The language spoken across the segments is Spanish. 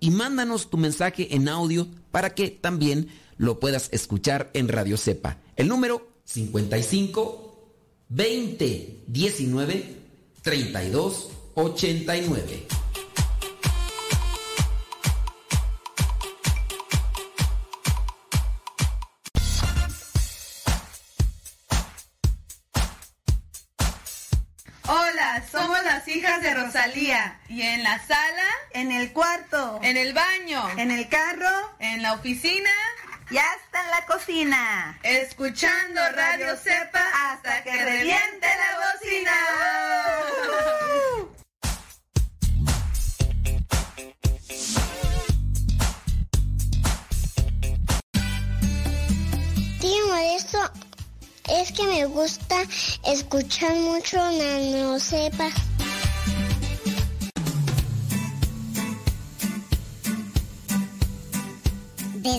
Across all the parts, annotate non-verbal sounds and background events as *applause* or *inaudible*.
y mándanos tu mensaje en audio para que también lo puedas escuchar en Radio Cepa. El número 55 20 19 32 89. De Rosalía. ¿Y en la sala? En el cuarto. ¿En el baño? En el carro. ¿En la oficina? Y hasta en la cocina. Escuchando Radio Cepa hasta que reviente la bocina. Tío Modesto, es que me gusta escuchar mucho Nano Sepa.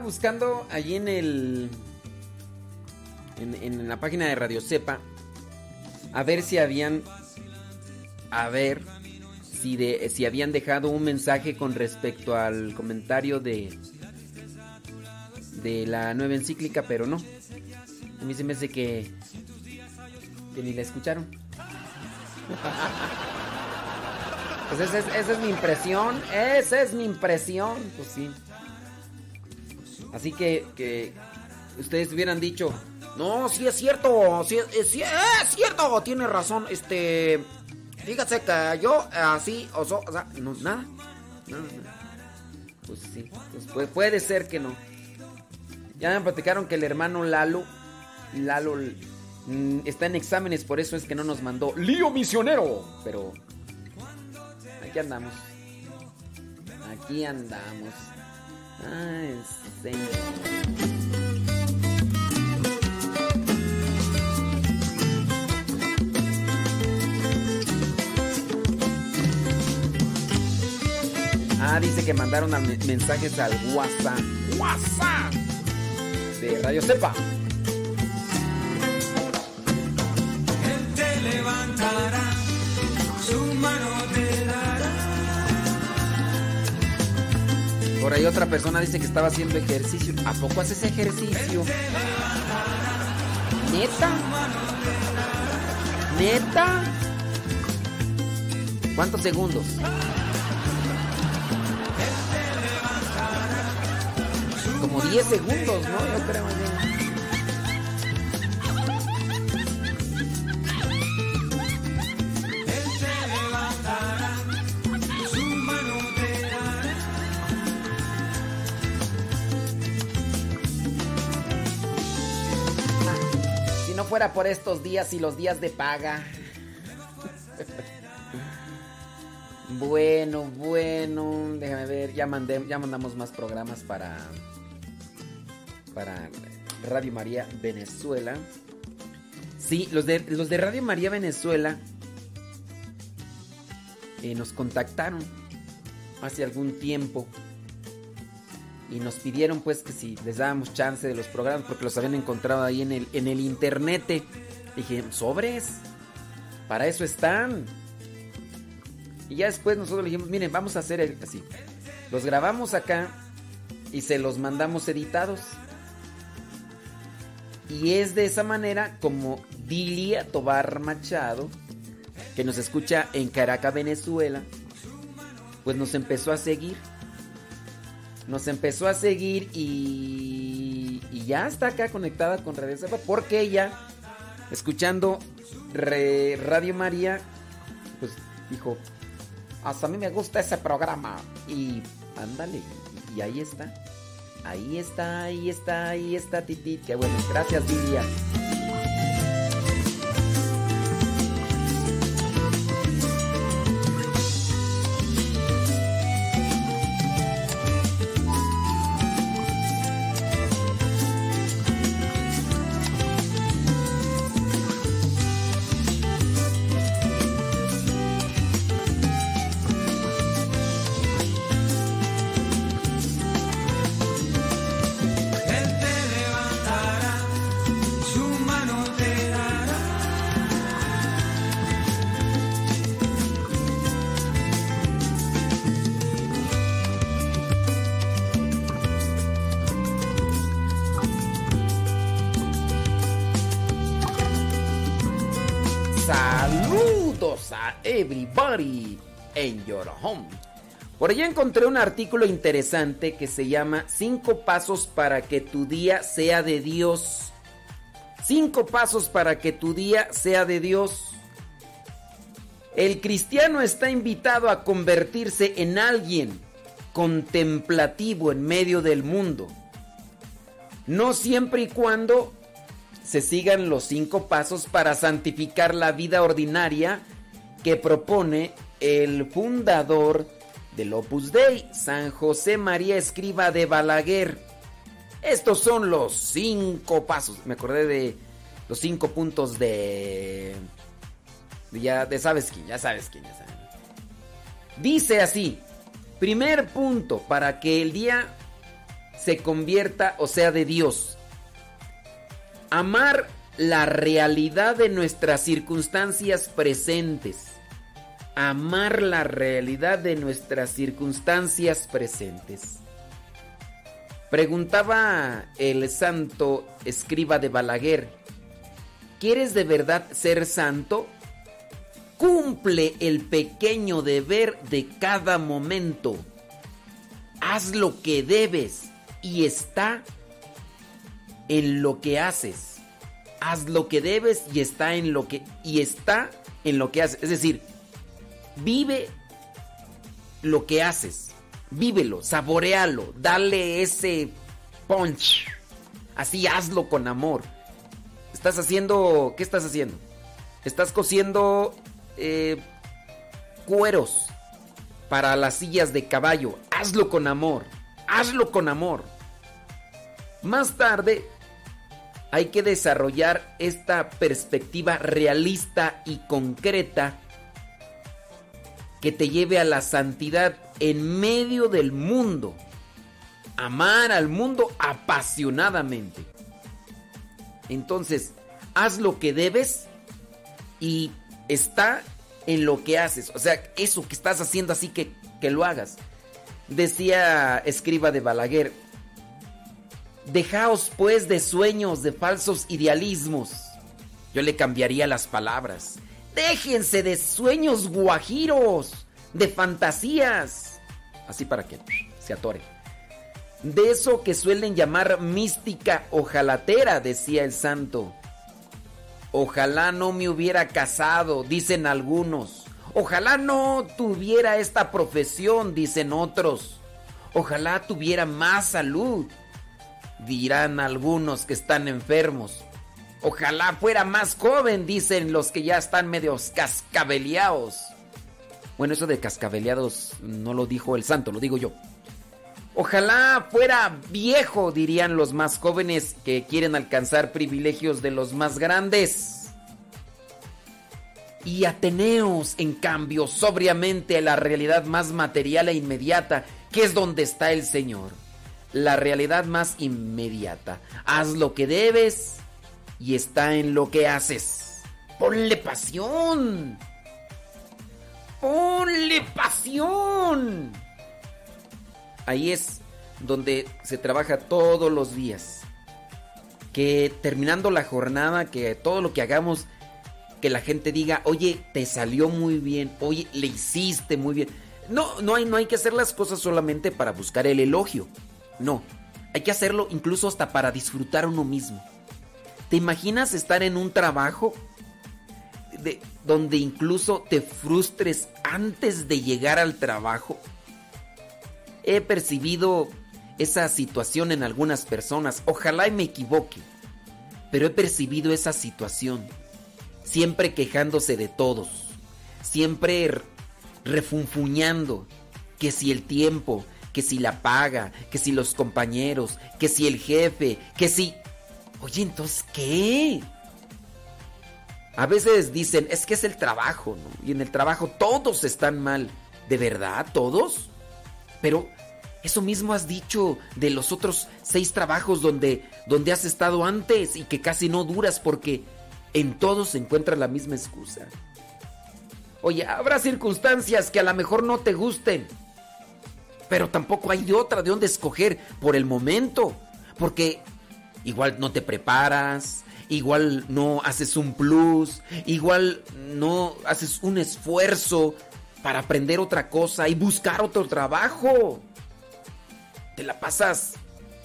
Buscando allí en el. En, la página de Radio Cepa. A ver si habían. A ver si, de, si habían dejado un mensaje con respecto al comentario de, de la nueva encíclica, pero no. A mí se me hace que, que ni la escucharon. *laughs* Pues esa es, esa es mi impresión, esa es mi impresión, pues sí. Así que, que ustedes hubieran dicho, no, sí es cierto, sí es, es, es cierto, tiene razón, este, fíjate que yo así, o, sea, no, nada, nada, nada. Pues sí, pues puede, puede, ser que no. Ya me platicaron que el hermano Lalo, Lalo mm, está en exámenes, por eso es que no nos mandó lío misionero, pero aquí andamos, aquí andamos. Ay, señor. Ah, dice que mandaron mensajes al WhatsApp. WhatsApp de Radio Cepa. Él te levantará, su mano Por ahí otra persona dice que estaba haciendo ejercicio. ¿A poco haces ejercicio? ¿Neta? ¿Neta? ¿Cuántos segundos? Como 10 segundos, ¿no? Yo creo. Fuera por estos días y los días de paga. Bueno, bueno, déjame ver, ya mandé, ya mandamos más programas para para Radio María Venezuela. Sí, los de, los de Radio María Venezuela eh, nos contactaron hace algún tiempo y nos pidieron pues que si les dábamos chance de los programas porque los habían encontrado ahí en el, en el internet. Dije, sobres, para eso están. Y ya después nosotros dijimos, miren, vamos a hacer así. Los grabamos acá y se los mandamos editados. Y es de esa manera como Dilia Tobar Machado, que nos escucha en Caracas, Venezuela, pues nos empezó a seguir. Nos empezó a seguir y, ya está acá conectada con Radio Cepa porque ella, escuchando Radio María, pues dijo, hasta a mí me gusta ese programa. Y ándale, y ahí está. Ahí está, ahí está, ahí está, Titi. Qué bueno. Gracias, Lidia. Everybody in your home. Por allá encontré un artículo interesante que se llama Cinco pasos para que tu día sea de Dios. Cinco pasos para que tu día sea de Dios. El cristiano está invitado a convertirse en alguien contemplativo en medio del mundo. No siempre y cuando se sigan los cinco pasos para santificar la vida ordinaria que propone el fundador del Opus Dei, San José María Escriba de Balaguer. Estos son los cinco pasos. Me acordé de los cinco puntos de. ya de sabes quién, ya sabes quién. Dice así: primer punto para que el día se convierta o sea de Dios. Amar la realidad de nuestras circunstancias presentes amar la realidad de nuestras circunstancias presentes. Preguntaba el santo escriba de Balaguer, ¿quieres de verdad ser santo? Cumple el pequeño deber de cada momento. Haz lo que debes y está en lo que haces. Haz lo que debes y está en lo que y está en lo que haces. Es decir, vive lo que haces. Vívelo, saborealo, dale ese punch. Así hazlo con amor. Estás haciendo, ¿qué estás haciendo? Estás cosiendo eh, cueros para las sillas de caballo. Hazlo con amor. Hazlo con amor. Más tarde hay que desarrollar esta perspectiva realista y concreta que te lleve a la santidad en medio del mundo. Amar al mundo apasionadamente. Entonces, haz lo que debes y está en lo que haces. O sea, eso que estás haciendo así que, que lo hagas. Decía escriba de Balaguer, dejaos pues de sueños, de falsos idealismos. Yo le cambiaría las palabras. Déjense de sueños guajiros, de fantasías. Así para que se atore. De eso que suelen llamar mística ojalatera, decía el santo. Ojalá no me hubiera casado, dicen algunos. Ojalá no tuviera esta profesión, dicen otros. Ojalá tuviera más salud, dirán algunos que están enfermos. Ojalá fuera más joven, dicen los que ya están medios cascabeleados. Bueno, eso de cascabeleados no lo dijo el santo, lo digo yo. Ojalá fuera viejo, dirían los más jóvenes que quieren alcanzar privilegios de los más grandes. Y ateneos, en cambio, sobriamente a la realidad más material e inmediata, que es donde está el Señor. La realidad más inmediata. Haz lo que debes y está en lo que haces. Ponle pasión. Ponle pasión. Ahí es donde se trabaja todos los días. Que terminando la jornada, que todo lo que hagamos, que la gente diga, oye, te salió muy bien, oye, le hiciste muy bien. No, no hay, no hay que hacer las cosas solamente para buscar el elogio. No, hay que hacerlo incluso hasta para disfrutar uno mismo. ¿Te imaginas estar en un trabajo de, donde incluso te frustres antes de llegar al trabajo? He percibido esa situación en algunas personas. Ojalá y me equivoque. Pero he percibido esa situación. Siempre quejándose de todos. Siempre refunfuñando. Que si el tiempo, que si la paga, que si los compañeros, que si el jefe, que si... Oye, entonces, ¿qué? A veces dicen, es que es el trabajo, ¿no? Y en el trabajo todos están mal. ¿De verdad? ¿Todos? Pero eso mismo has dicho de los otros seis trabajos donde, donde has estado antes y que casi no duras porque en todos se encuentra la misma excusa. Oye, habrá circunstancias que a lo mejor no te gusten, pero tampoco hay de otra de dónde escoger por el momento, porque igual no te preparas, igual no haces un plus, igual no haces un esfuerzo para aprender otra cosa y buscar otro trabajo. Te la pasas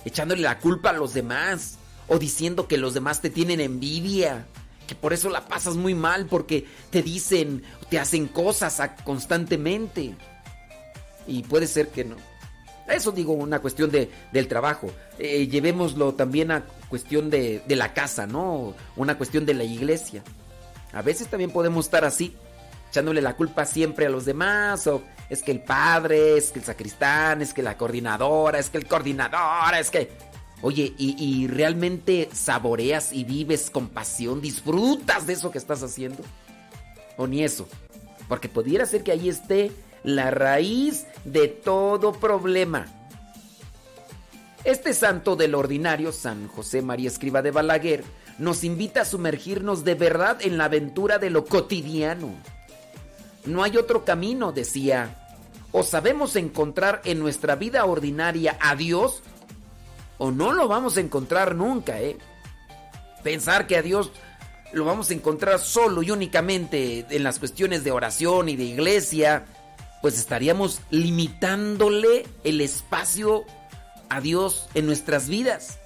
echándole la culpa a los demás o diciendo que los demás te tienen envidia, que por eso la pasas muy mal porque te dicen, te hacen cosas constantemente. Y puede ser que no. Eso digo, una cuestión de, del trabajo. Eh, llevémoslo también a cuestión de, de la casa, ¿no? Una cuestión de la iglesia. A veces también podemos estar así, echándole la culpa siempre a los demás, o es que el padre, es que el sacristán, es que la coordinadora, es que el coordinador, es que... Oye, y, y realmente saboreas y vives con pasión, disfrutas de eso que estás haciendo. O ni eso. Porque pudiera ser que ahí esté la raíz de todo problema. Este santo del ordinario, San José María Escriba de Balaguer, nos invita a sumergirnos de verdad en la aventura de lo cotidiano. No hay otro camino, decía. O sabemos encontrar en nuestra vida ordinaria a Dios, o no lo vamos a encontrar nunca, ¿eh? Pensar que a Dios lo vamos a encontrar solo y únicamente en las cuestiones de oración y de iglesia, pues estaríamos limitándole el espacio a Dios en nuestras vidas.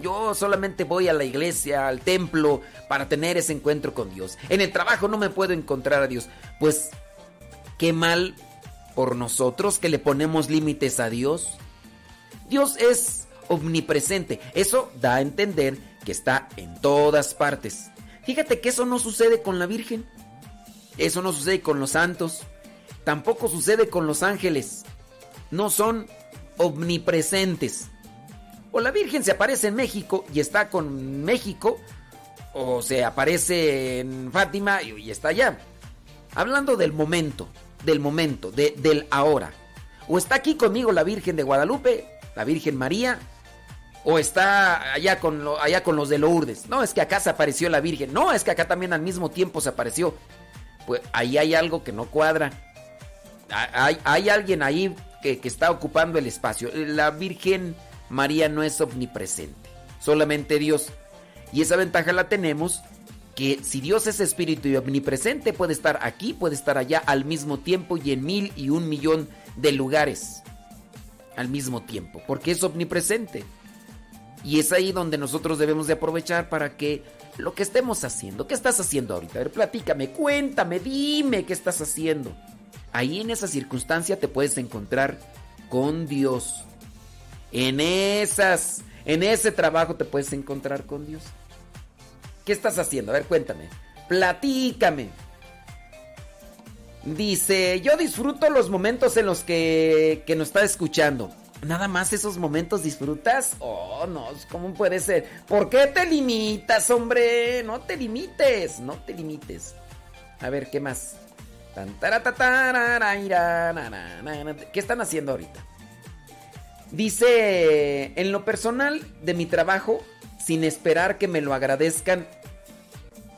Yo solamente voy a la iglesia, al templo, para tener ese encuentro con Dios. En el trabajo no me puedo encontrar a Dios. Pues, qué mal por nosotros que le ponemos límites a Dios. Dios es omnipresente. Eso da a entender que está en todas partes. Fíjate que eso no sucede con la Virgen. Eso no sucede con los santos. Tampoco sucede con los ángeles. No son omnipresentes. O la Virgen se aparece en México y está con México, o se aparece en Fátima y está allá. Hablando del momento, del momento, del ahora. O está aquí conmigo la Virgen de Guadalupe, la Virgen María, o está allá con, allá con los de Lourdes. No, es que acá se apareció la Virgen. No, es que acá también al mismo tiempo se apareció. Pues ahí hay algo que no cuadra. Hay, alguien ahí que, que está ocupando el espacio. La Virgen María no es omnipresente, solamente Dios. Y esa ventaja la tenemos que si Dios es espíritu y omnipresente puede estar aquí, puede estar allá al mismo tiempo y en mil y un millón de lugares al mismo tiempo, porque es omnipresente. Y es ahí donde nosotros debemos de aprovechar para que lo que estemos haciendo, ¿qué estás haciendo ahorita? A ver, platícame, cuéntame, dime qué estás haciendo. Ahí en esa circunstancia te puedes encontrar con Dios. En esas, en ese trabajo te puedes encontrar con Dios. ¿Qué estás haciendo? A ver, cuéntame. Platícame. Dice, yo disfruto los momentos en los que, que nos está escuchando. Nada más esos momentos disfrutas. Oh, no, ¿cómo puede ser? ¿Por qué te limitas, hombre? No te limites, no te limites. A ver, ¿qué más? ¿Qué están haciendo ahorita? Dice, en lo personal de mi trabajo, sin esperar que me lo agradezcan,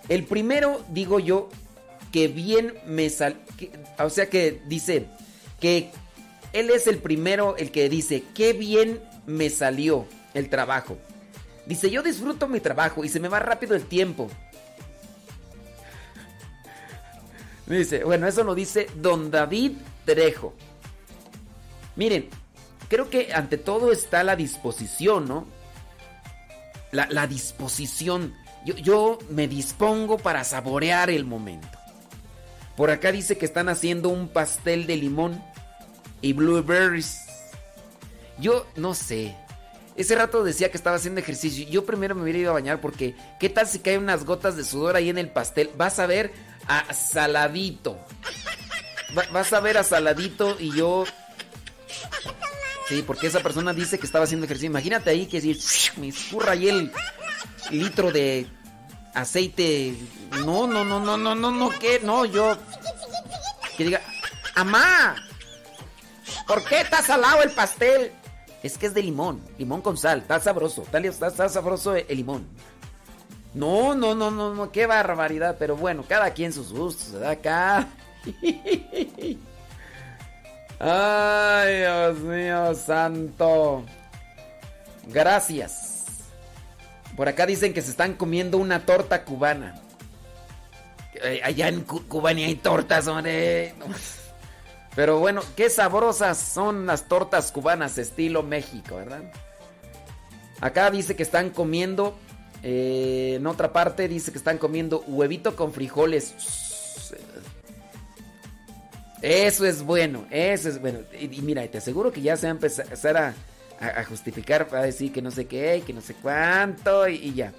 el primero, digo yo, que bien me sal... o sea que dice que él es el primero el que dice, qué bien me salió el trabajo. Dice, yo disfruto mi trabajo y se me va rápido el tiempo. Dice, bueno, eso lo dice don David Trejo. Miren, creo que ante todo está la disposición, ¿no? La, disposición. Yo, yo me dispongo para saborear el momento. Por acá dice que están haciendo un pastel de limón y blueberries. Yo no sé. Ese rato decía que estaba haciendo ejercicio. Yo primero me hubiera ido a bañar porque ¿qué tal si caen unas gotas de sudor ahí en el pastel? Vas a ver a saladito. vas a ver a saladito y yo Sí, porque esa persona dice que estaba haciendo ejercicio. Imagínate ahí que si me escurra ahí el litro de aceite. No, no, no, no, no, no, no, ¿qué? No, yo. Que diga, ¡Amá! ¿Por qué está salado el pastel? Es que es de limón, limón con sal, está sabroso, está, está sabroso el limón. No, no, no, no, no, qué barbaridad, pero bueno, cada quien sus gustos, ¿verdad? Acá. *laughs* Ay, Dios mío, santo. Gracias. Por acá dicen que se están comiendo una torta cubana. Allá en Cuba ni hay tortas, hombre. Pero bueno, qué sabrosas son las tortas cubanas estilo México, ¿verdad? Acá dice que están comiendo, eh, en otra parte dice que están comiendo huevito con frijoles. Eso es bueno, eso es bueno. Y, mira, te aseguro que ya se va a empezar a, justificar, a decir que no sé qué, que no sé cuánto, y, y ya.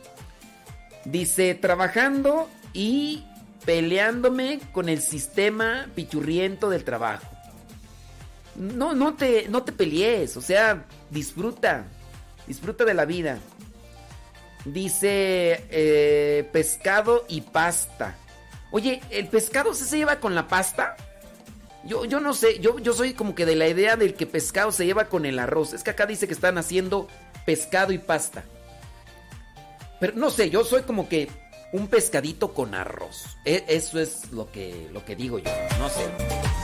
Dice, trabajando y peleándome con el sistema pichurriento del trabajo. No, no te, no te pelees, o sea, disfruta, disfruta de la vida. Dice eh, pescado y pasta. Oye, ¿el pescado se lleva con la pasta? Yo, yo no sé, yo, yo soy como que de la idea del que pescado se lleva con el arroz. Es que acá dice que están haciendo pescado y pasta. Pero no sé, yo soy como que un pescadito con arroz. E, eso es lo que, lo que digo yo. No sé.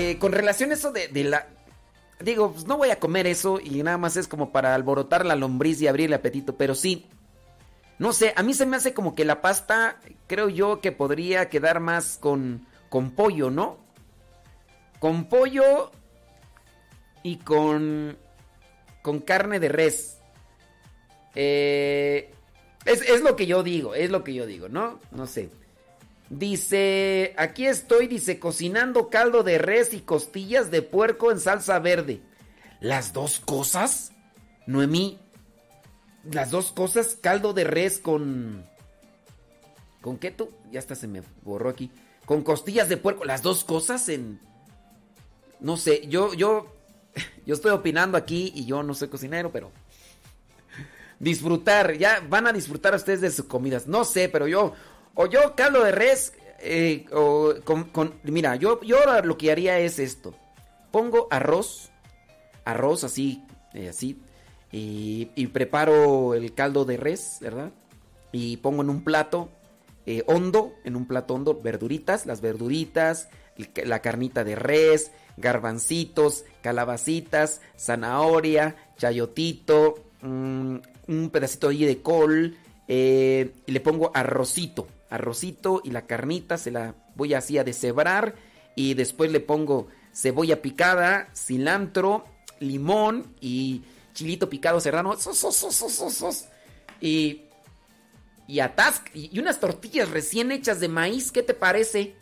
Eh, con relación a eso de, la... Digo, pues no voy a comer eso y nada más es como para alborotar la lombriz y abrir el apetito, pero sí. No sé, a mí se me hace como que la pasta, creo yo que podría quedar más con, con pollo, ¿no? Con pollo y con, con carne de res. Eh, es, es lo que yo digo, es lo que yo digo, ¿no? No sé. Dice, aquí estoy, dice, cocinando caldo de res y costillas de puerco en salsa verde. ¿Las dos cosas? Noemí, las dos cosas, caldo de res con... ¿Con qué tú? Ya hasta se me borró aquí. Con costillas de puerco, las dos cosas en... No sé, yo, yo, *laughs* yo estoy opinando aquí y yo no soy cocinero, pero... Disfrutar, ya van a disfrutar ustedes de sus comidas. No sé, pero yo o yo caldo de res, eh, o con, mira, yo, yo lo que haría es esto. Pongo arroz, arroz así, eh, así, y, preparo el caldo de res, ¿verdad? Y pongo en un plato eh, hondo, en un plato hondo, verduritas, las verduritas, la carnita de res, garbancitos, calabacitas, zanahoria, chayotito, mm, un pedacito de col, y le pongo arrocito arrocito y la carnita se la voy así a deshebrar y después le pongo cebolla picada, cilantro, limón y chilito picado serrano. y y atasc y unas tortillas recién hechas de maíz, ¿qué te parece?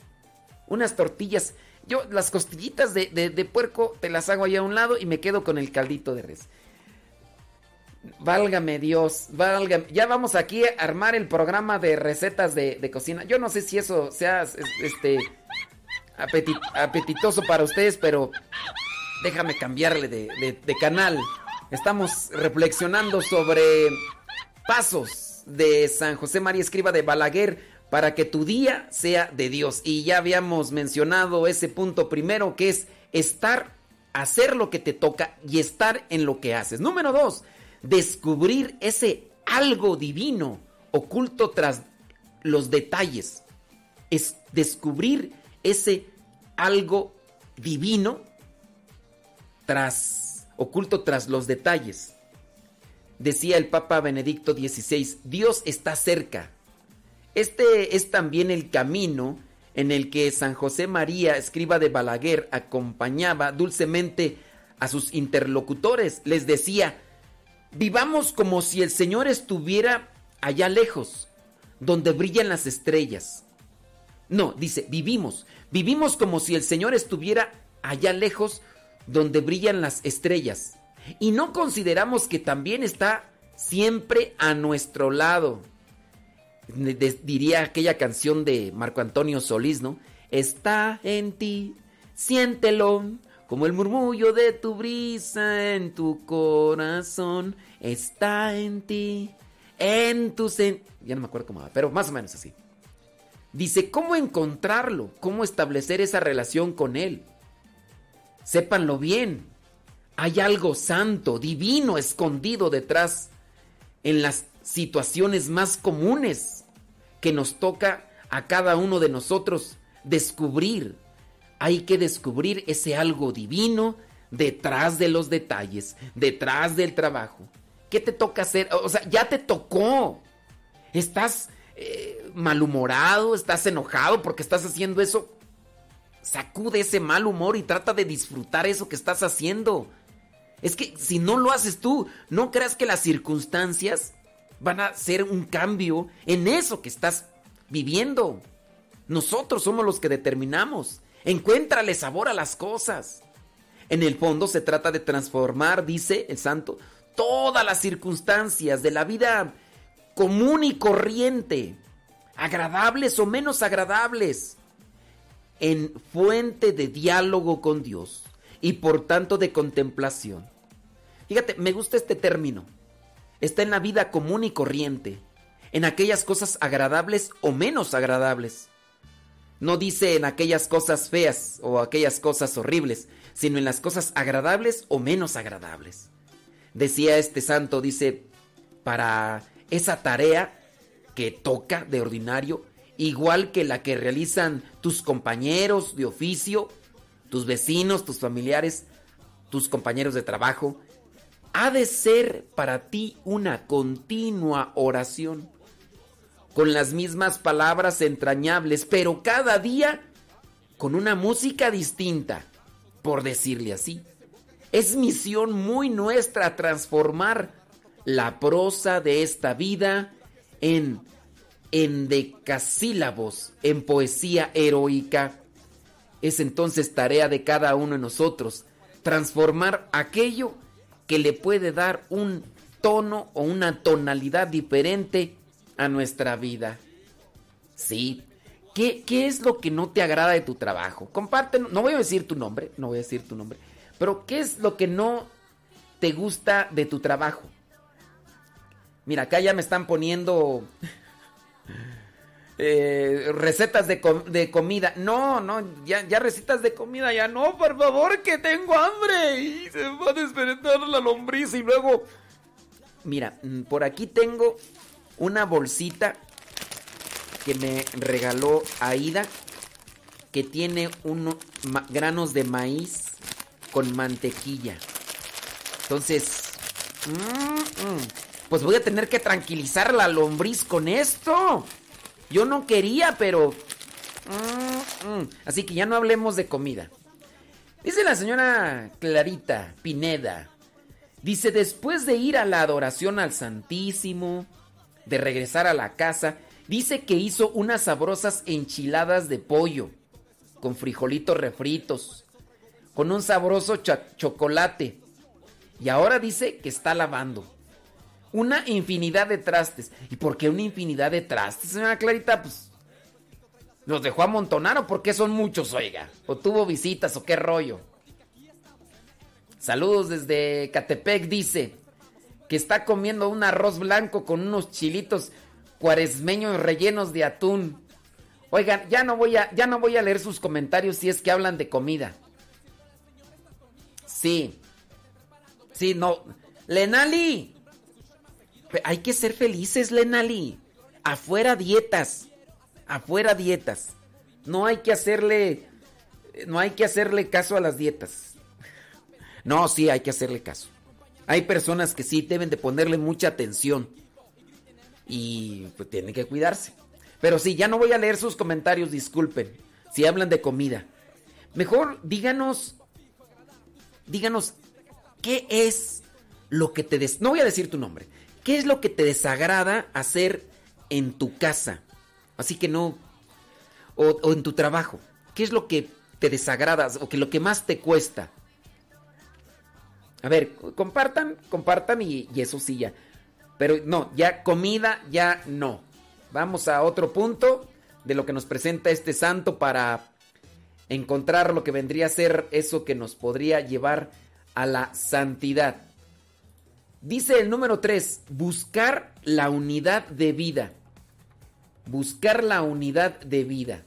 Unas tortillas. Yo las costillitas de, de puerco te las hago allá a un lado y me quedo con el caldito de res. Válgame Dios, válgame. Ya vamos aquí a armar el programa de recetas de, cocina. Yo no sé si eso sea este apetitoso para ustedes, pero déjame cambiarle de, de canal. Estamos reflexionando sobre pasos de San José María Escriba de Balaguer para que tu día sea de Dios. Y ya habíamos mencionado ese punto primero que es estar, hacer lo que te toca y estar en lo que haces. Número dos descubrir ese algo divino oculto tras los detalles. Es descubrir ese algo divino tras oculto tras los detalles. Decía el Papa Benedicto XVI, Dios está cerca. Este es también el camino en el que San José María, escriba de Balaguer, acompañaba dulcemente a sus interlocutores. Les decía, Vivamos como si el Señor estuviera allá lejos, donde brillan las estrellas. No, dice, vivimos. Vivimos como si el Señor estuviera allá lejos, donde brillan las estrellas. Y no consideramos que también está siempre a nuestro lado. diría aquella canción de Marco Antonio Solís, ¿no? Está en ti, siéntelo, como el murmullo de tu brisa en tu corazón está en ti, en tu sen... Ya no me acuerdo cómo va, pero más o menos así. Dice, ¿cómo encontrarlo? ¿Cómo establecer esa relación con Él? Sépanlo bien. Hay algo santo, divino, escondido detrás en las situaciones más comunes que nos toca a cada uno de nosotros descubrir hay que descubrir ese algo divino detrás de los detalles, detrás del trabajo. ¿Qué te toca hacer? O sea, ya te tocó. Estás eh, malhumorado, estás enojado porque estás haciendo eso. Sacude ese mal humor y trata de disfrutar eso que estás haciendo. Es que si no lo haces tú, no creas que las circunstancias van a hacer un cambio en eso que estás viviendo. Nosotros somos los que determinamos. Encuéntrale sabor a las cosas. En el fondo se trata de transformar, dice el santo, todas las circunstancias de la vida común y corriente. agradables o menos agradables, en fuente de diálogo con Dios y por tanto de contemplación. Fíjate, me gusta este término. Está en la vida común y corriente, en aquellas cosas agradables o menos agradables. No dice en aquellas cosas feas o aquellas cosas horribles, sino en las cosas agradables o menos agradables. Decía este santo, dice, para esa tarea que toca de ordinario, igual que la que realizan tus compañeros de oficio, tus vecinos, tus familiares, tus compañeros de trabajo, ha de ser para ti una continua oración, con las mismas palabras entrañables, pero cada día con una música distinta, por decirle así. Es misión muy nuestra transformar la prosa de esta vida en en decasílabos, en poesía heroica. Es entonces tarea de cada uno de nosotros transformar aquello que le puede dar un tono o una tonalidad diferente a nuestra vida. Sí. ¿Qué, ¿Qué, es lo que no te agrada de tu trabajo? Comparte, no voy a decir tu nombre, no voy a decir tu nombre, pero ¿qué es lo que no te gusta de tu trabajo? Mira, acá ya me están poniendo *laughs* eh, recetas de, de, comida. No, no, ya, ya, recetas de comida, ya no, por favor, que tengo hambre. Y se va a despertar la lombriz y luego... Mira, mm, por aquí tengo una bolsita que me regaló Aida, que tiene unos granos de maíz con mantequilla. Entonces, pues voy a tener que tranquilizar la lombriz con esto. Yo no quería, pero... Así que ya no hablemos de comida. Dice la señora Clarita Pineda. Dice, después de ir a la adoración al Santísimo, de regresar a la casa, dice que hizo unas sabrosas enchiladas de pollo, con frijolitos refritos, con un sabroso chocolate. Y ahora dice que está lavando. Una infinidad de trastes. ¿Y por qué una infinidad de trastes, señora Clarita? Pues. ¿Los dejó amontonar o por qué son muchos, oiga? ¿O tuvo visitas o qué rollo? Saludos desde Catepec, dice que está comiendo un arroz blanco con unos chilitos cuaresmeños rellenos de atún. Oigan, ya no voy a, ya no voy a leer sus comentarios si es que hablan de comida. Sí. Sí, no. Lenali, hay que ser felices, Lenali. Afuera dietas. Afuera dietas. No hay que hacerle. No hay que hacerle caso a las dietas. No, sí, hay que hacerle caso. Hay personas que sí deben de ponerle mucha atención. Y pues tienen que cuidarse. Pero sí, ya no voy a leer sus comentarios, disculpen. Si hablan de comida. Mejor díganos. Díganos. ¿Qué es lo que te des... No voy a decir tu nombre. ¿Qué es lo que te desagrada hacer en tu casa? Así que no... O, en tu trabajo. ¿Qué es lo que te desagrada o que lo que más te cuesta? A ver, compartan, compartan y, eso sí ya. Pero no, ya comida, ya no. Vamos a otro punto de lo que nos presenta este santo para encontrar lo que vendría a ser eso que nos podría llevar a la santidad. Dice el número 3, buscar la unidad de vida. Buscar la unidad de vida.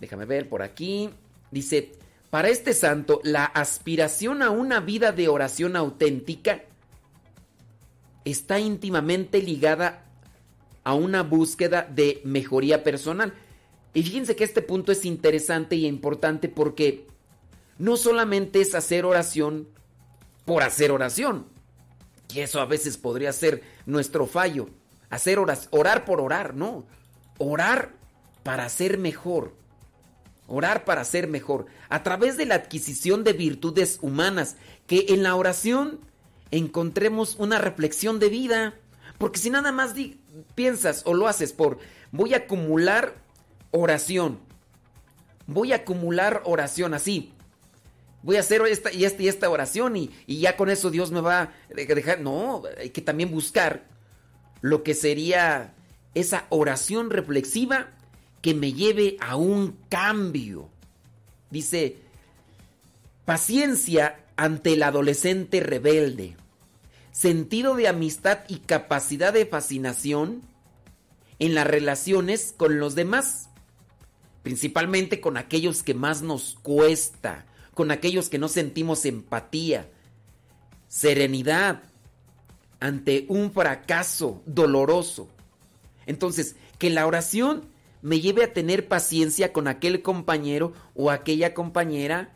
Déjame ver por aquí. Dice, para este santo, la aspiración a una vida de oración auténtica está íntimamente ligada a una búsqueda de mejoría personal. Y fíjense que este punto es interesante y importante porque no solamente es hacer oración por hacer oración. Y eso a veces podría ser nuestro fallo. Hacer orar por orar, no. Orar para ser mejor. Orar para ser mejor. A través de la adquisición de virtudes humanas. Que en la oración encontremos una reflexión de vida. Porque si nada más piensas o lo haces por voy a acumular oración. Voy a acumular oración así voy a hacer esta y esta y esta oración y, ya con eso Dios me va a dejar. No, hay que también buscar lo que sería esa oración reflexiva que me lleve a un cambio. Dice, paciencia ante el adolescente rebelde, sentido de amistad y capacidad de fascinación en las relaciones con los demás, principalmente con aquellos que más nos cuesta, con aquellos que no sentimos empatía, serenidad ante un fracaso doloroso. Entonces, que la oración me lleve a tener paciencia con aquel compañero o aquella compañera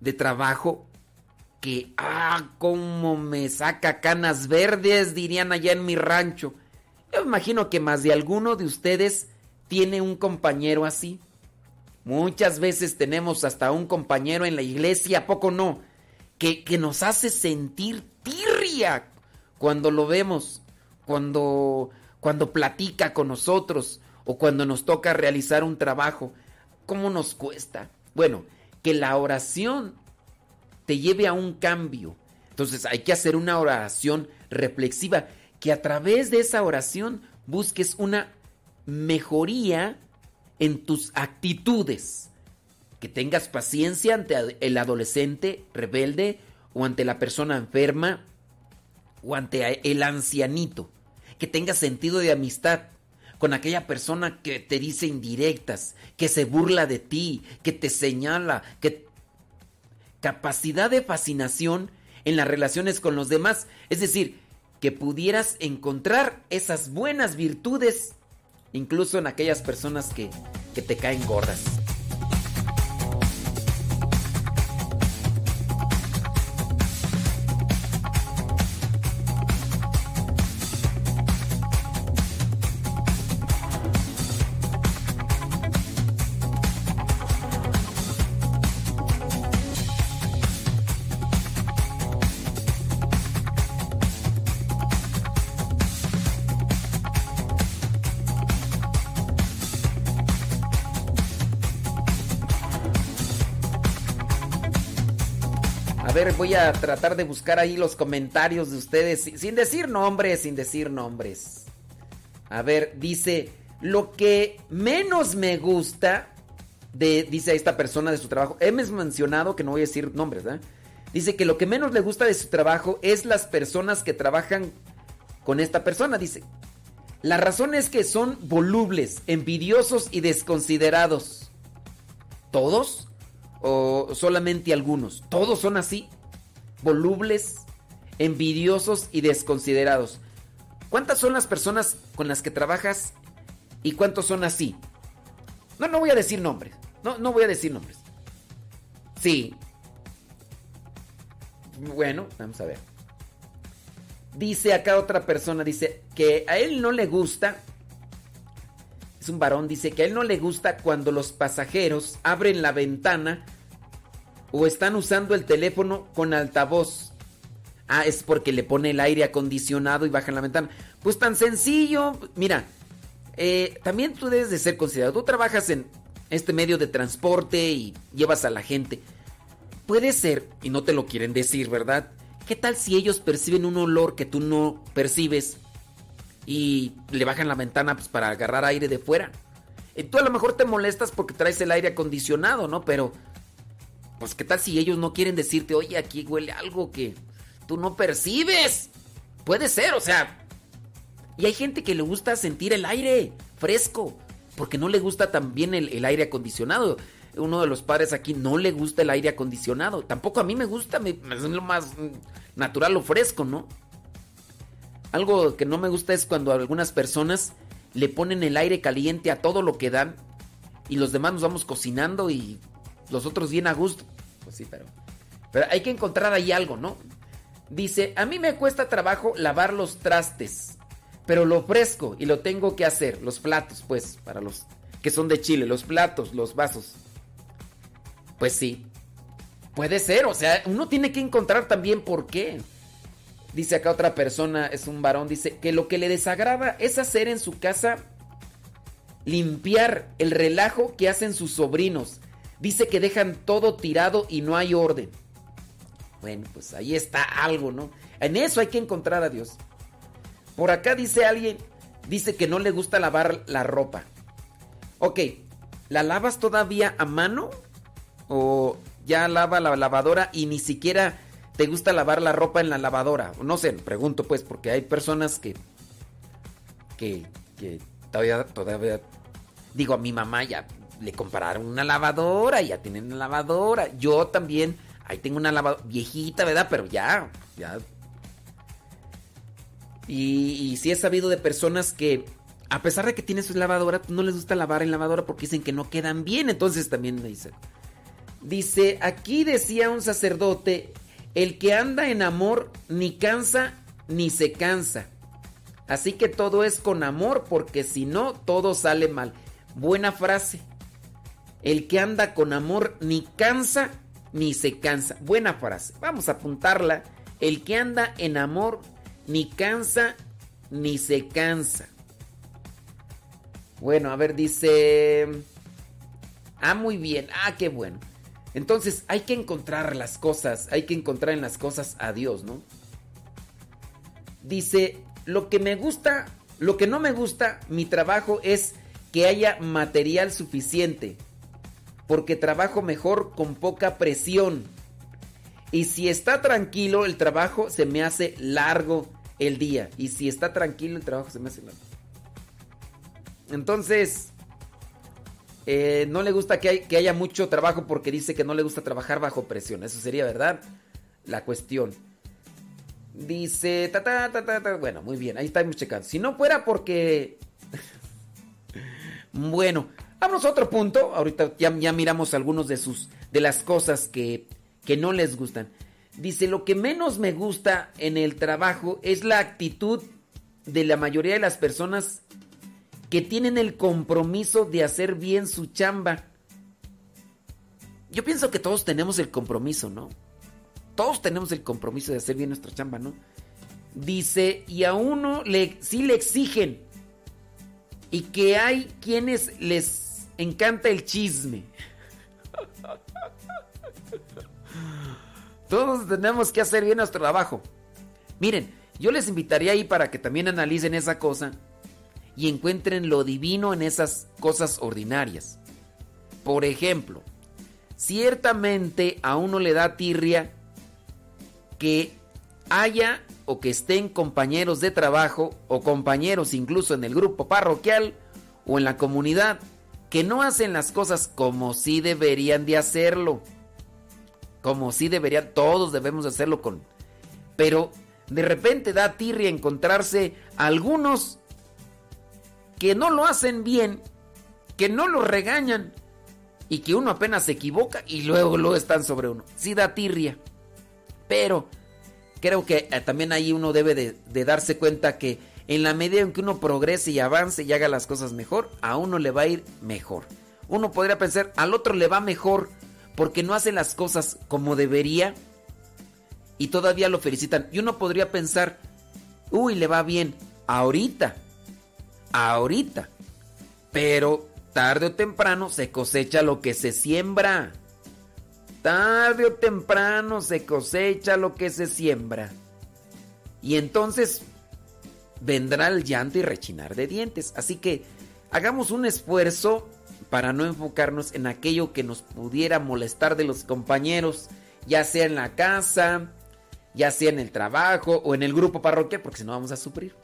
de trabajo que, ah, cómo me saca canas verdes, dirían allá en mi rancho. Yo imagino que más de alguno de ustedes tiene un compañero así. Muchas veces tenemos hasta un compañero en la iglesia, ¿a poco no? Que, que nos hace sentir tirria cuando lo vemos, cuando, cuando platica con nosotros o cuando nos toca realizar un trabajo. ¿Cómo nos cuesta? Bueno, que la oración te lleve a un cambio. Entonces hay que hacer una oración reflexiva, que a través de esa oración busques una mejoría en tus actitudes. Que tengas paciencia ante el adolescente rebelde o ante la persona enferma o ante el ancianito. Que tengas sentido de amistad con aquella persona que te dice indirectas, que se burla de ti, que te señala, que capacidad de fascinación en las relaciones con los demás, es decir, que pudieras encontrar esas buenas virtudes incluso en aquellas personas que, que te caen gordas. A tratar de buscar ahí los comentarios de ustedes sin decir nombres, sin decir nombres. A ver, dice, lo que menos me gusta de, dice esta persona de su trabajo, hemos mencionado que no voy a decir nombres. Dice que lo que menos le gusta de su trabajo es las personas que trabajan con esta persona, dice. La razón es que son volubles, envidiosos y desconsiderados. ¿Todos? ¿O solamente algunos? ¿Todos son así? Volubles, envidiosos y desconsiderados. ¿Cuántas son las personas con las que trabajas y cuántos son así? No, no voy a decir nombres. No, no voy a decir nombres. Sí. Bueno, vamos a ver. Dice acá otra persona, dice que a él no le gusta, es un varón, dice que a él no le gusta cuando los pasajeros abren la ventana o están usando el teléfono con altavoz. Ah, es porque le pone el aire acondicionado y bajan la ventana. Pues tan sencillo. Mira, eh, también tú debes de ser considerado. Tú trabajas en este medio de transporte y llevas a la gente. Puede ser, y no te lo quieren decir, ¿verdad? ¿Qué tal si ellos perciben un olor que tú no percibes y le bajan la ventana pues, para agarrar aire de fuera? Y tú a lo mejor te molestas porque traes el aire acondicionado, ¿no? Pero pues qué tal si ellos no quieren decirte, oye, aquí huele algo que tú no percibes. Puede ser, o sea. Y hay gente que le gusta sentir el aire fresco, porque no le gusta también el, aire acondicionado. Uno de los padres aquí no le gusta el aire acondicionado. Tampoco a mí me gusta, es lo más natural o fresco, ¿no? Algo que no me gusta es cuando algunas personas le ponen el aire caliente a todo lo que dan y los demás nos vamos cocinando y los otros bien a gusto. Pues sí, pero, pero hay que encontrar ahí algo, ¿no? Dice, a mí me cuesta trabajo lavar los trastes, pero lo ofrezco y lo tengo que hacer. Los platos, pues, para los que son de Chile, los platos, los vasos. Pues sí, puede ser, o sea, uno tiene que encontrar también por qué. Dice acá otra persona, es un varón, dice que lo que le desagrada es hacer en su casa limpiar el relajo que hacen sus sobrinos Dice que dejan todo tirado y no hay orden. Bueno, pues ahí está algo, ¿no? En eso hay que encontrar a Dios. Por acá dice alguien Dice que no le gusta lavar la ropa. Ok, ¿la lavas todavía a mano? ¿O ya lava la lavadora y ni siquiera te gusta lavar la ropa en la lavadora? No sé, pregunto pues, porque hay personas que. que, que todavía, todavía. Digo, a mi mamá ya le compraron una lavadora, ya tienen una lavadora. Yo también, ahí tengo una lavadora viejita, ¿verdad? Pero ya, ya. Y, y sí he sabido de personas que, a pesar de que tienen su lavadora, no les gusta lavar en lavadora porque dicen que no quedan bien. Entonces también me dicen. Dice, aquí decía un sacerdote, el que anda en amor ni cansa ni se cansa. Así que todo es con amor porque si no, todo sale mal. Buena frase. El que anda con amor ni cansa ni se cansa. Buena frase. Vamos a apuntarla. El que anda en amor ni cansa ni se cansa. Bueno, a ver, dice... Ah, muy bien. Ah, qué bueno. Entonces hay que encontrar las cosas, hay que encontrar en las cosas a Dios, ¿no? Dice, lo que me gusta, lo que no me gusta, mi trabajo es que haya material suficiente, porque trabajo mejor con poca presión. Y si está tranquilo, el trabajo se me hace largo el día. Y si está tranquilo, el trabajo se me hace largo. Entonces, eh, no le gusta que, hay, que, haya mucho trabajo porque dice que no le gusta trabajar bajo presión. Eso sería, ¿verdad? La cuestión. Dice, ta, ta, ta, ta. bueno, muy bien, ahí estamos checando. Si no fuera porque... *laughs* bueno, vamos a otro punto. Ahorita ya, ya miramos algunos de sus, de las cosas que, que no les gustan. Dice, lo que menos me gusta en el trabajo es la actitud de la mayoría de las personas que tienen el compromiso de hacer bien su chamba. Yo pienso que todos tenemos el compromiso, ¿no? Todos tenemos el compromiso de hacer bien nuestra chamba, ¿no? Dice, y a uno le, sí le exigen. Y que hay quienes les encanta el chisme. Todos tenemos que hacer bien nuestro trabajo. Miren, yo les invitaría ahí para que también analicen esa cosa y encuentren lo divino en esas cosas ordinarias. Por ejemplo, ciertamente a uno le da tirria que haya o que estén compañeros de trabajo o compañeros incluso en el grupo parroquial o en la comunidad que no hacen las cosas como si deberían de hacerlo. Como si deberían, todos debemos hacerlo con... Pero de repente da tirria encontrarse algunos que no lo hacen bien, que no lo regañan y que uno apenas se equivoca y luego lo están sobre uno. Sí da tirria. Pero creo que eh, también ahí uno debe de, de, darse cuenta que en la medida en que uno progrese y avance y haga las cosas mejor, a uno le va a ir mejor. Uno podría pensar, al otro le va mejor porque no hace las cosas como debería y todavía lo felicitan. Y uno podría pensar, uy, le va bien ahorita ahorita. Pero tarde o temprano se cosecha lo que se siembra. Tarde o temprano se cosecha lo que se siembra. Y entonces vendrá el llanto y rechinar de dientes. Así que hagamos un esfuerzo para no enfocarnos en aquello que nos pudiera molestar de los compañeros, ya sea en la casa, ya sea en el trabajo o en el grupo parroquial, porque si no vamos a sufrir.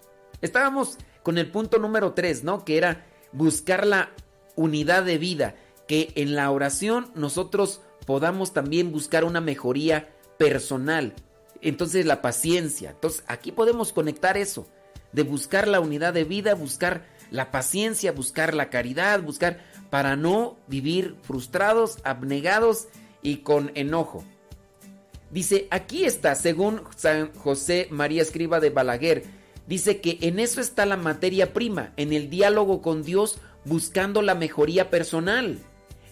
Estábamos con el punto número 3, ¿no? Que era buscar la unidad de vida, que en la oración nosotros podamos también buscar una mejoría personal. Entonces la paciencia. Entonces aquí podemos conectar eso, de buscar la unidad de vida, buscar la paciencia, buscar la caridad, buscar para no vivir frustrados, abnegados y con enojo. Dice, aquí está, según San José María Escriba de Balaguer, Dice que en eso está la materia prima, en el diálogo con Dios buscando la mejoría personal.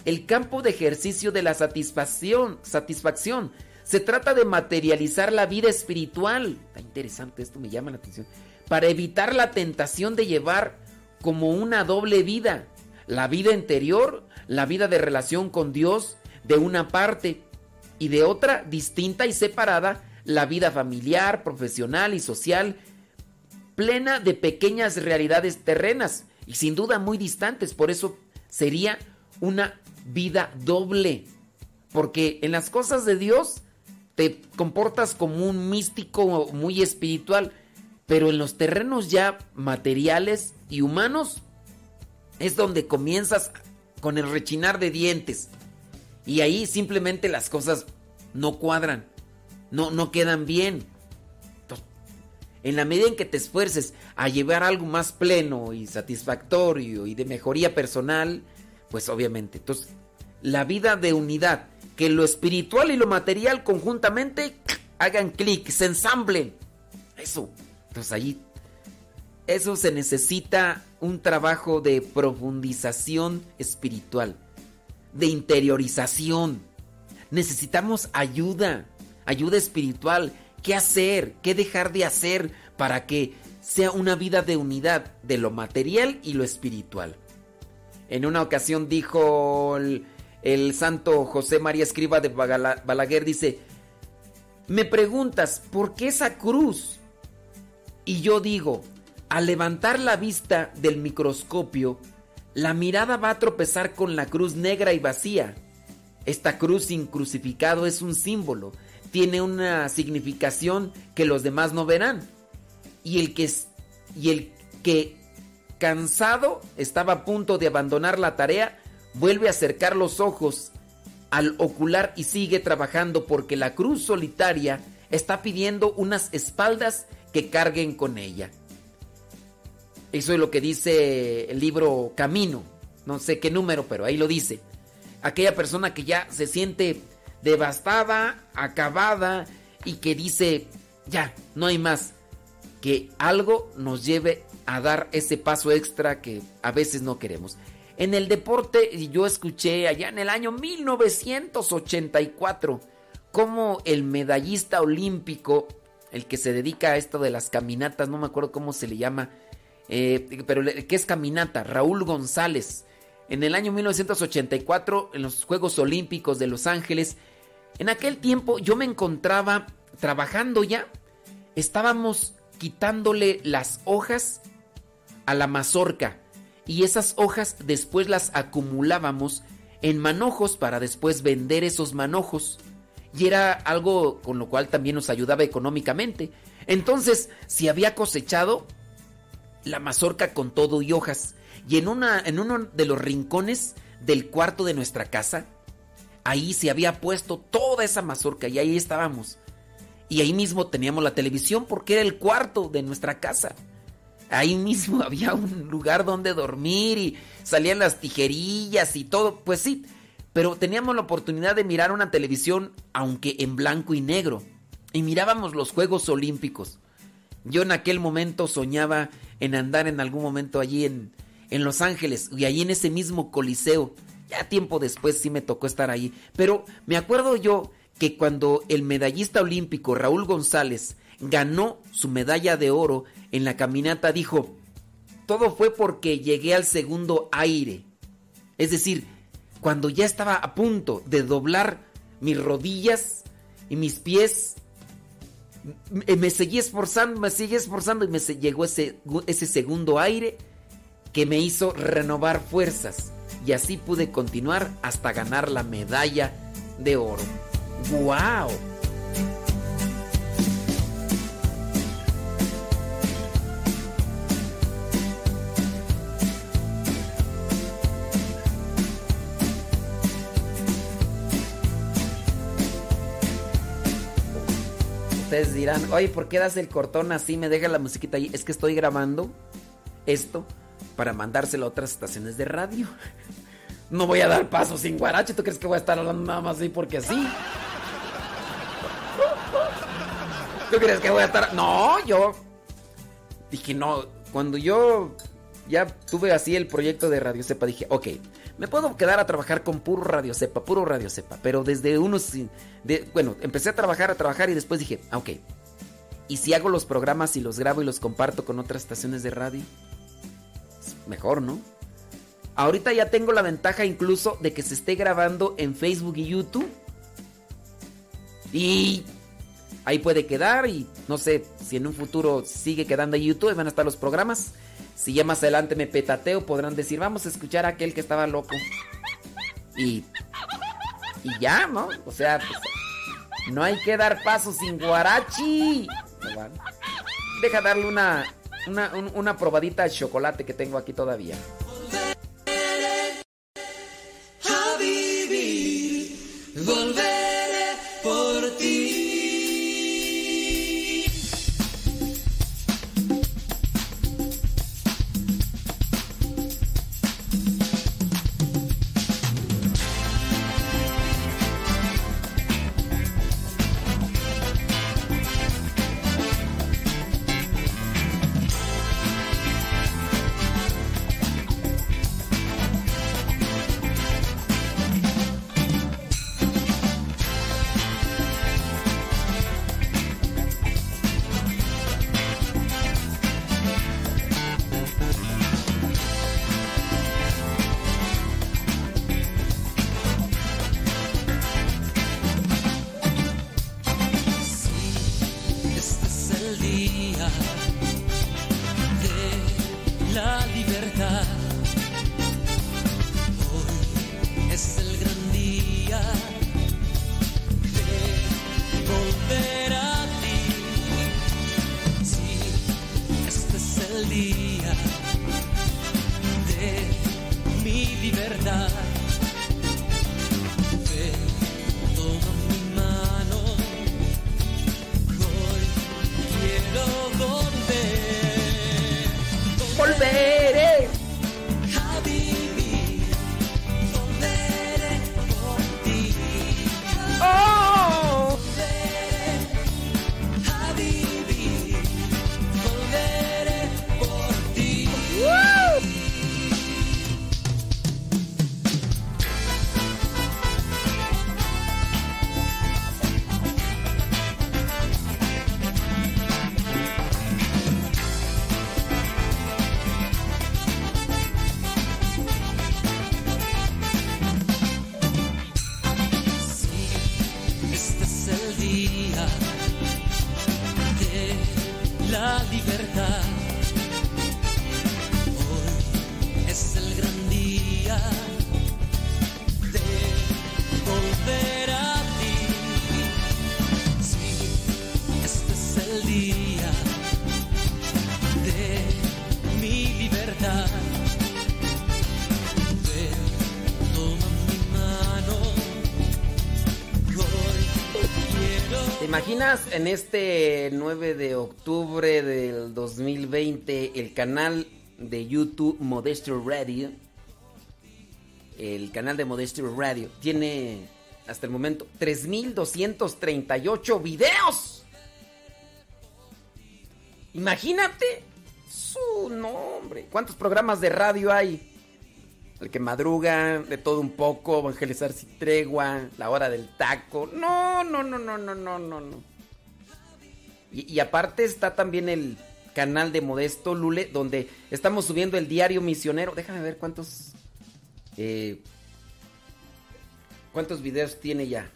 El campo de ejercicio de la satisfacción, satisfacción. Se trata de materializar la vida espiritual. Está interesante esto, me llama la atención. Para evitar la tentación de llevar como una doble vida. La vida interior, la vida de relación con Dios, de una parte, y de otra, distinta y separada, la vida familiar, profesional y social plena de pequeñas realidades terrenas y sin duda muy distantes. Por eso sería una vida doble. Porque en las cosas de Dios te comportas como un místico muy espiritual, pero en los terrenos ya materiales y humanos es donde comienzas con el rechinar de dientes. Y ahí simplemente las cosas no cuadran, no, no quedan bien. En la medida en que te esfuerces a llevar algo más pleno y satisfactorio y de mejoría personal, pues obviamente. Entonces, la vida de unidad, que lo espiritual y lo material conjuntamente hagan clic, se ensamblen. Eso. Entonces allí, eso se necesita un trabajo de profundización espiritual, de interiorización. Necesitamos ayuda, ayuda espiritual qué hacer, qué dejar de hacer para que sea una vida de unidad de lo material y lo espiritual. En una ocasión dijo el, santo José María Escriba de Balaguer, dice, me preguntas, ¿por qué esa cruz? Y yo digo, al levantar la vista del microscopio, la mirada va a tropezar con la cruz negra y vacía. Esta cruz sin crucificado es un símbolo tiene una significación que los demás no verán. Y el que, y el que cansado estaba a punto de abandonar la tarea, vuelve a acercar los ojos al ocular y sigue trabajando porque la cruz solitaria está pidiendo unas espaldas que carguen con ella. Eso es lo que dice el libro Camino. No sé qué número, pero ahí lo dice. Aquella persona que ya se siente devastada, acabada y que dice, ya, no hay más. Que algo nos lleve a dar ese paso extra que a veces no queremos. En el deporte yo escuché allá en el año 1984 como el medallista olímpico, el que se dedica a esto de las caminatas, no me acuerdo cómo se le llama, eh, pero ¿qué es caminata? Raúl González. En el año 1984, en los Juegos Olímpicos de Los Ángeles, en aquel tiempo yo me encontraba trabajando ya. Estábamos quitándole las hojas a la mazorca y esas hojas después las acumulábamos en manojos para después vender esos manojos. Y era algo con lo cual también nos ayudaba económicamente. Entonces, si había cosechado la mazorca con todo y hojas, y en, una, en uno de los rincones del cuarto de nuestra casa, ahí se había puesto toda esa mazorca y ahí estábamos. Y ahí mismo teníamos la televisión porque era el cuarto de nuestra casa. Ahí mismo *laughs* había un lugar donde dormir y salían las tijerillas y todo. Pues sí, pero teníamos la oportunidad de mirar una televisión aunque en blanco y negro. Y mirábamos los Juegos Olímpicos. Yo en aquel momento soñaba en andar en algún momento allí en, en Los Ángeles y allí en ese mismo coliseo ya tiempo después sí me tocó estar ahí. Pero me acuerdo yo que cuando el medallista olímpico Raúl González ganó su medalla de oro en la caminata, dijo, todo fue porque llegué al segundo aire. Es decir, cuando ya estaba a punto de doblar mis rodillas y mis pies, me seguí esforzando, me seguí esforzando y me llegó ese, ese segundo aire que me hizo renovar fuerzas y así pude continuar hasta ganar la medalla de oro. ¡Wow! Ustedes dirán, oye, ¿por qué das el cortón así? Me deja la musiquita ahí. Es que estoy grabando esto para mandárselo a otras estaciones de radio. *laughs* No voy a dar paso sin guarache. ¿Tú crees que voy a estar hablando nada más así porque sí? ¿Tú crees que voy a estar.? No, yo. Dije, no. Cuando yo ya tuve así el proyecto de Radio Cepa, dije, ok, me puedo quedar a trabajar con puro Radio Cepa, puro Radio Cepa. Pero desde unos. De, bueno, empecé a trabajar, a trabajar y después dije, ah, ok. ¿Y si hago los programas y los grabo y los comparto con otras estaciones de radio? Mejor, ¿no? Ahorita ya tengo la ventaja incluso de que se esté grabando en Facebook y YouTube. Y ahí puede quedar y no sé si en un futuro sigue quedando en YouTube, van a estar los programas. Si ya más adelante me petateo, podrán decir, vamos a escuchar a aquel que estaba loco. Y, y ya, ¿no? O sea, pues, no hay que dar paso sin guarachi. Deja darle una, una, una probadita de chocolate que tengo aquí todavía. En este 9 de octubre del 2020 el canal de YouTube Modesto Radio? El canal de Modesto Radio tiene hasta el momento 3238 videos. Imagínate su nombre. ¿Cuántos programas de radio hay? El que madruga, de todo un poco, evangelizar sin tregua, la hora del taco. No, no, no, no, no, no, no, no. Y, aparte está también el canal de Modesto Lule, donde estamos subiendo el diario misionero. Déjame ver cuántos. Eh, ¿Cuántos videos tiene ya?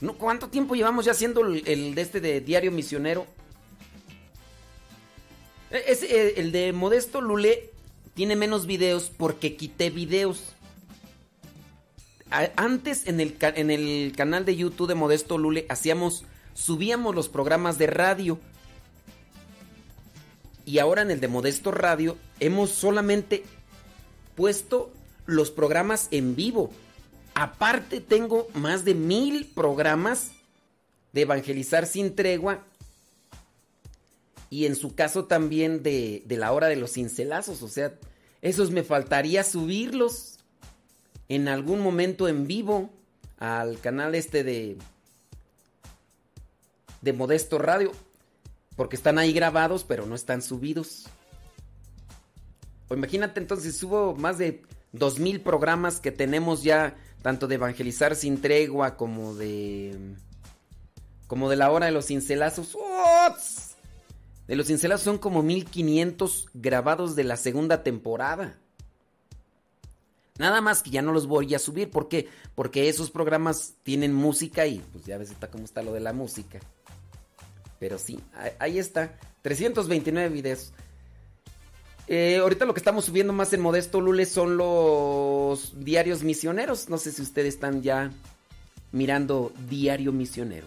No, ¿Cuánto tiempo llevamos ya haciendo el, de este de diario misionero? E, es, eh, el de Modesto Lule tiene menos videos porque quité videos. Antes en el, en el canal de YouTube de Modesto Lule hacíamos subíamos los programas de radio. Y ahora en el de Modesto Radio hemos solamente puesto los programas en vivo. Aparte tengo más de mil programas de Evangelizar sin tregua. Y en su caso también de, de la hora de los cincelazos. O sea, esos me faltaría subirlos en algún momento en vivo al canal este de de Modesto Radio. Porque están ahí grabados, pero no están subidos. O imagínate entonces, hubo más de 2.000 programas que tenemos ya, tanto de Evangelizar sin tregua como de... Como de la hora de los cincelazos. De los cincelazos son como 1500 grabados de la segunda temporada. Nada más que ya no los voy a subir. ¿Por qué? Porque esos programas tienen música y pues ya ves está cómo está lo de la música. Pero sí, ahí está. 329 videos. Eh, ahorita lo que estamos subiendo más en Modesto Lule son los diarios misioneros. No sé si ustedes están ya mirando Diario Misionero.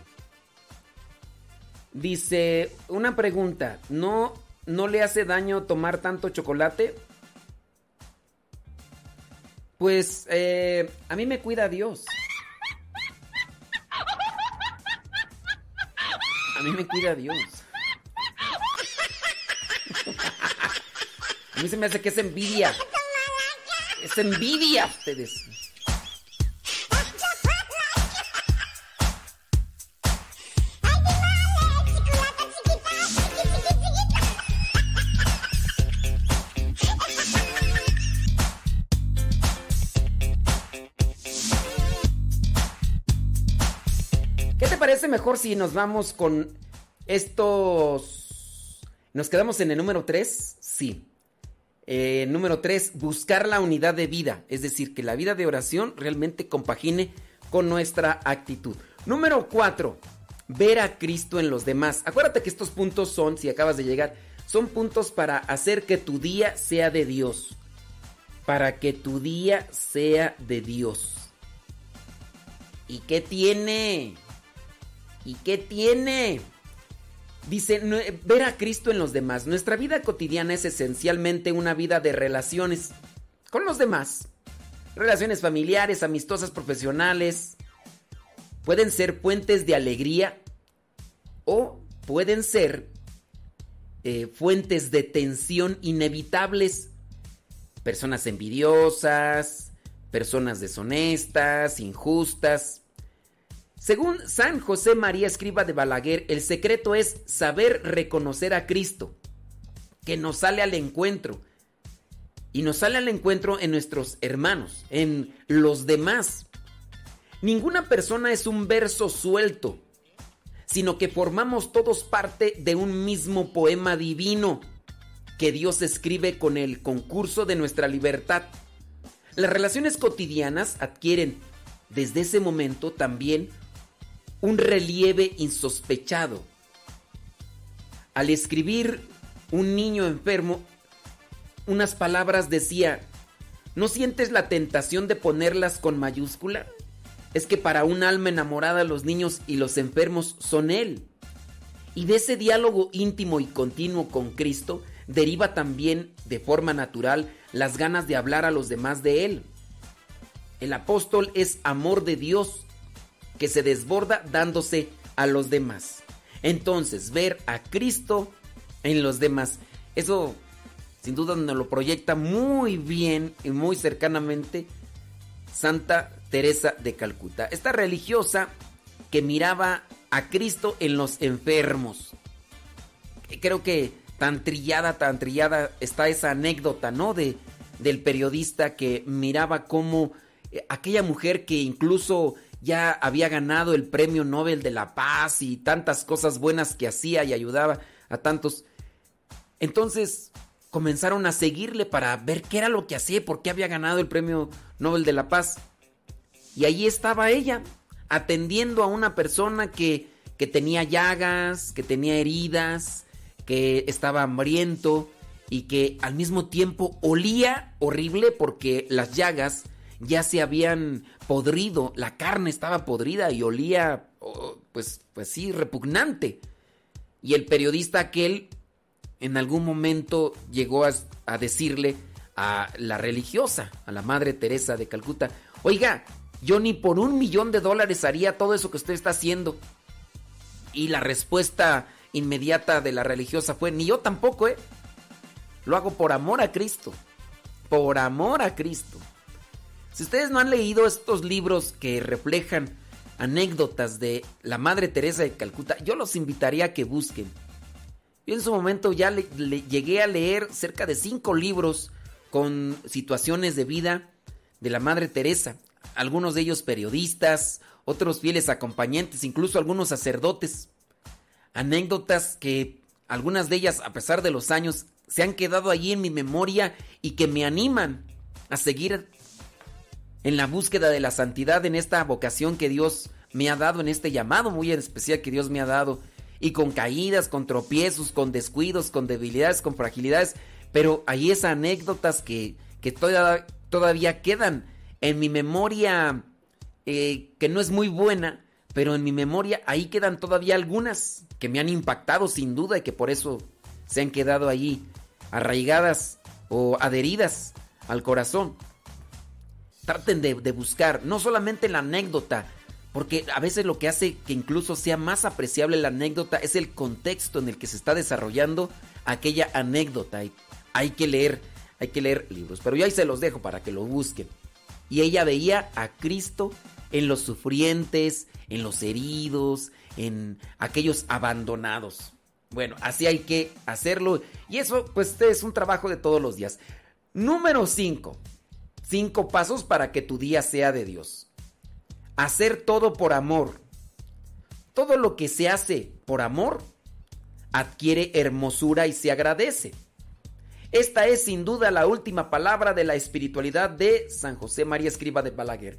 Dice, una pregunta, ¿no, ¿no le hace daño tomar tanto chocolate? Pues eh, a mí me cuida Dios. A mí me cuida Dios. A mí se me hace que es envidia. Es envidia ustedes. Mejor si nos vamos con estos... ¿Nos quedamos en el número 3? Sí. Eh, número 3, buscar la unidad de vida. Es decir, que la vida de oración realmente compagine con nuestra actitud. Número 4, ver a Cristo en los demás. Acuérdate que estos puntos son, si acabas de llegar, son puntos para hacer que tu día sea de Dios. Para que tu día sea de Dios. ¿Y qué tiene? ¿Y qué tiene? Dice, ver a Cristo en los demás. Nuestra vida cotidiana es esencialmente una vida de relaciones con los demás. Relaciones familiares, amistosas, profesionales. Pueden ser puentes de alegría o pueden ser eh, fuentes de tensión inevitables. Personas envidiosas, personas deshonestas, injustas. Según San José María Escriba de Balaguer, el secreto es saber reconocer a Cristo, que nos sale al encuentro. Y nos sale al encuentro en nuestros hermanos, en los demás. Ninguna persona es un verso suelto, sino que formamos todos parte de un mismo poema divino que Dios escribe con el concurso de nuestra libertad. Las relaciones cotidianas adquieren desde ese momento también un relieve insospechado. Al escribir un niño enfermo, unas palabras decía, ¿no sientes la tentación de ponerlas con mayúscula? Es que para un alma enamorada los niños y los enfermos son Él. Y de ese diálogo íntimo y continuo con Cristo deriva también de forma natural las ganas de hablar a los demás de Él. El apóstol es amor de Dios que se desborda dándose a los demás. Entonces, ver a Cristo en los demás, eso sin duda nos lo proyecta muy bien y muy cercanamente Santa Teresa de Calcuta. Esta religiosa que miraba a Cristo en los enfermos. Creo que tan trillada, tan trillada está esa anécdota, ¿no? De, del periodista que miraba cómo eh, aquella mujer que incluso ya había ganado el premio Nobel de la Paz y tantas cosas buenas que hacía y ayudaba a tantos. Entonces comenzaron a seguirle para ver qué era lo que hacía por qué había ganado el premio Nobel de la Paz. Y ahí estaba ella, atendiendo a una persona que, que tenía llagas, que tenía heridas, que estaba hambriento y que al mismo tiempo olía horrible porque las llagas ya se habían podrido, la carne estaba podrida y olía, pues, pues sí, repugnante. Y el periodista aquel en algún momento llegó a, decirle a la religiosa, a la Madre Teresa de Calcuta, oiga, yo ni por un millón de dólares haría todo eso que usted está haciendo. Y la respuesta inmediata de la religiosa fue, ni yo tampoco, ¿eh? Lo hago por amor a Cristo. Por amor a Cristo. Si ustedes no han leído estos libros que reflejan anécdotas de la Madre Teresa de Calcuta, yo los invitaría a que busquen. Yo en su momento ya le, llegué a leer cerca de cinco libros con situaciones de vida de la Madre Teresa. Algunos de ellos periodistas, otros fieles acompañantes, incluso algunos sacerdotes. Anécdotas que algunas de ellas, a pesar de los años, se han quedado allí en mi memoria y que me animan a seguir en la búsqueda de la santidad, en esta vocación que Dios me ha dado, en este llamado muy especial que Dios me ha dado, y con caídas, con tropiezos, con descuidos, con debilidades, con fragilidades, pero hay esas anécdotas que, que todavía, quedan en mi memoria, eh, que no es muy buena, pero en mi memoria ahí quedan todavía algunas que me han impactado sin duda y que por eso se han quedado allí arraigadas o adheridas al corazón. Traten de, buscar no solamente la anécdota, porque a veces lo que hace que incluso sea más apreciable la anécdota es el contexto en el que se está desarrollando aquella anécdota. Hay que leer, hay que leer libros. Pero yo ahí se los dejo para que lo busquen. Y ella veía a Cristo en los sufrientes, en los heridos, en aquellos abandonados. Bueno, así hay que hacerlo. Y eso pues es un trabajo de todos los días. Número 5. Cinco pasos para que tu día sea de Dios. Hacer todo por amor. Todo lo que se hace por amor adquiere hermosura y se agradece. Esta es sin duda la última palabra de la espiritualidad de San José María Escriba de Balaguer.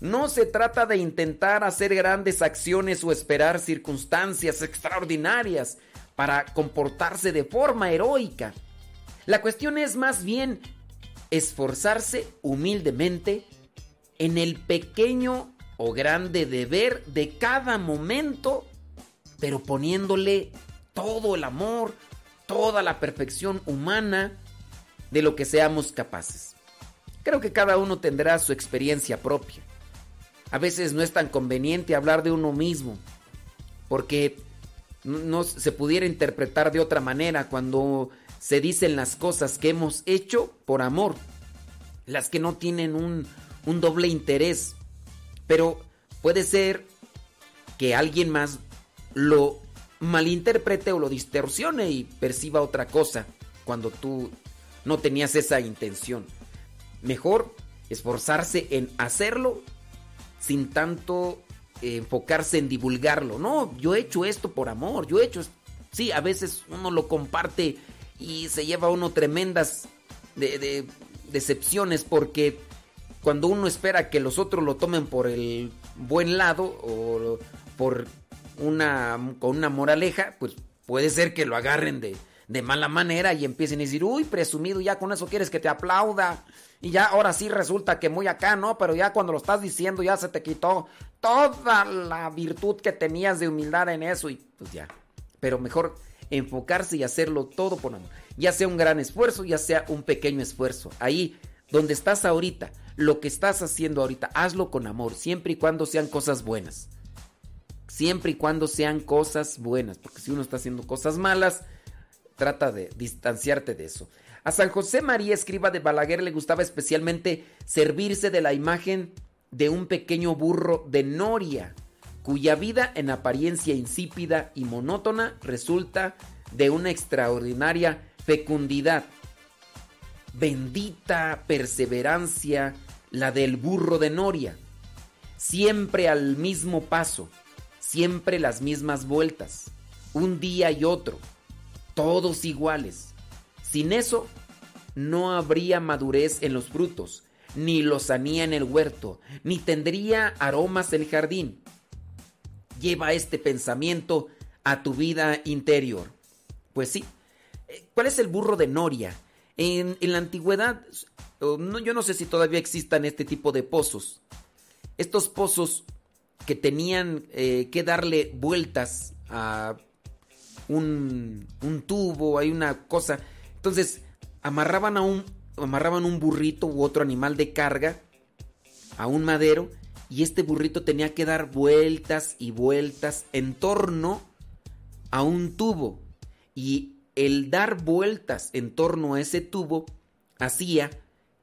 No se trata de intentar hacer grandes acciones o esperar circunstancias extraordinarias para comportarse de forma heroica. La cuestión es más bien esforzarse humildemente en el pequeño o grande deber de cada momento, pero poniéndole todo el amor, toda la perfección humana de lo que seamos capaces. Creo que cada uno tendrá su experiencia propia. A veces no es tan conveniente hablar de uno mismo, porque no, se pudiera interpretar de otra manera cuando se dicen las cosas que hemos hecho por amor, las que no tienen un, doble interés, pero puede ser que alguien más lo malinterprete o lo distorsione y perciba otra cosa cuando tú no tenías esa intención. Mejor esforzarse en hacerlo sin tanto eh, enfocarse en divulgarlo. No, yo he hecho esto por amor, yo he hecho... Sí, a veces uno lo comparte y se lleva uno tremendas de, decepciones porque cuando uno espera que los otros lo tomen por el buen lado o por una con una moraleja, pues puede ser que lo agarren de, de mala manera y empiecen a decir, uy, presumido, ya con eso quieres que te aplauda. Y ya ahora sí resulta que muy acá, ¿no? Pero ya cuando lo estás diciendo ya se te quitó toda la virtud que tenías de humildad en eso y pues ya. Pero mejor enfocarse y hacerlo todo por amor. Ya sea un gran esfuerzo, ya sea un pequeño esfuerzo. Ahí donde estás ahorita, lo que estás haciendo ahorita, hazlo con amor, siempre y cuando sean cosas buenas. Siempre y cuando sean cosas buenas, porque si uno está haciendo cosas malas, trata de distanciarte de eso. A San José María Escriba de Balaguer le gustaba especialmente servirse de la imagen de un pequeño burro de Noria, cuya vida en apariencia insípida y monótona resulta de una extraordinaria fecundidad. Bendita perseverancia la del burro de Noria, siempre al mismo paso, siempre las mismas vueltas, un día y otro, todos iguales. Sin eso, no habría madurez en los frutos, ni lozanía en el huerto, ni tendría aromas el jardín. Lleva este pensamiento a tu vida interior. Pues sí. Eh, ¿Cuál es el burro de Noria? En, la antigüedad, yo no sé si todavía existan este tipo de pozos. Estos pozos que tenían eh, que darle vueltas a un, un tubo, hay una cosa. Entonces, amarraban a un, amarraban un burrito u otro animal de carga a un madero y este burrito tenía que dar vueltas y vueltas en torno a un tubo. Y el dar vueltas en torno a ese tubo hacía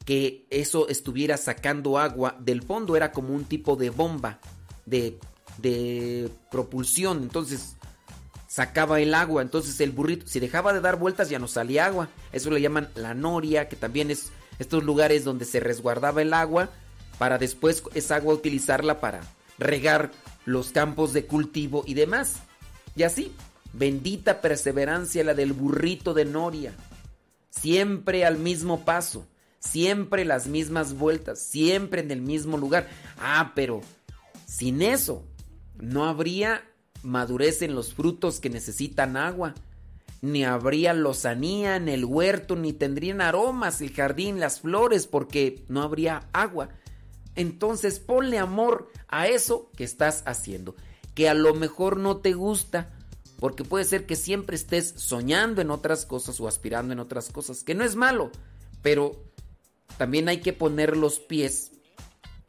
que eso estuviera sacando agua del fondo, era como un tipo de bomba de, de propulsión, entonces sacaba el agua, entonces el burrito, si dejaba de dar vueltas ya no salía agua, eso le llaman la noria, que también es estos lugares donde se resguardaba el agua, para después esa agua utilizarla para regar los campos de cultivo y demás. Y así, Bendita perseverancia la del burrito de Noria. Siempre al mismo paso, siempre las mismas vueltas, siempre en el mismo lugar. Ah, pero sin eso no habría madurez en los frutos que necesitan agua, ni habría lozanía en el huerto, ni tendrían aromas el jardín, las flores, porque no habría agua. Entonces ponle amor a eso que estás haciendo, que a lo mejor no te gusta, porque puede ser que siempre estés soñando en otras cosas o aspirando en otras cosas, que no es malo, pero también hay que poner los pies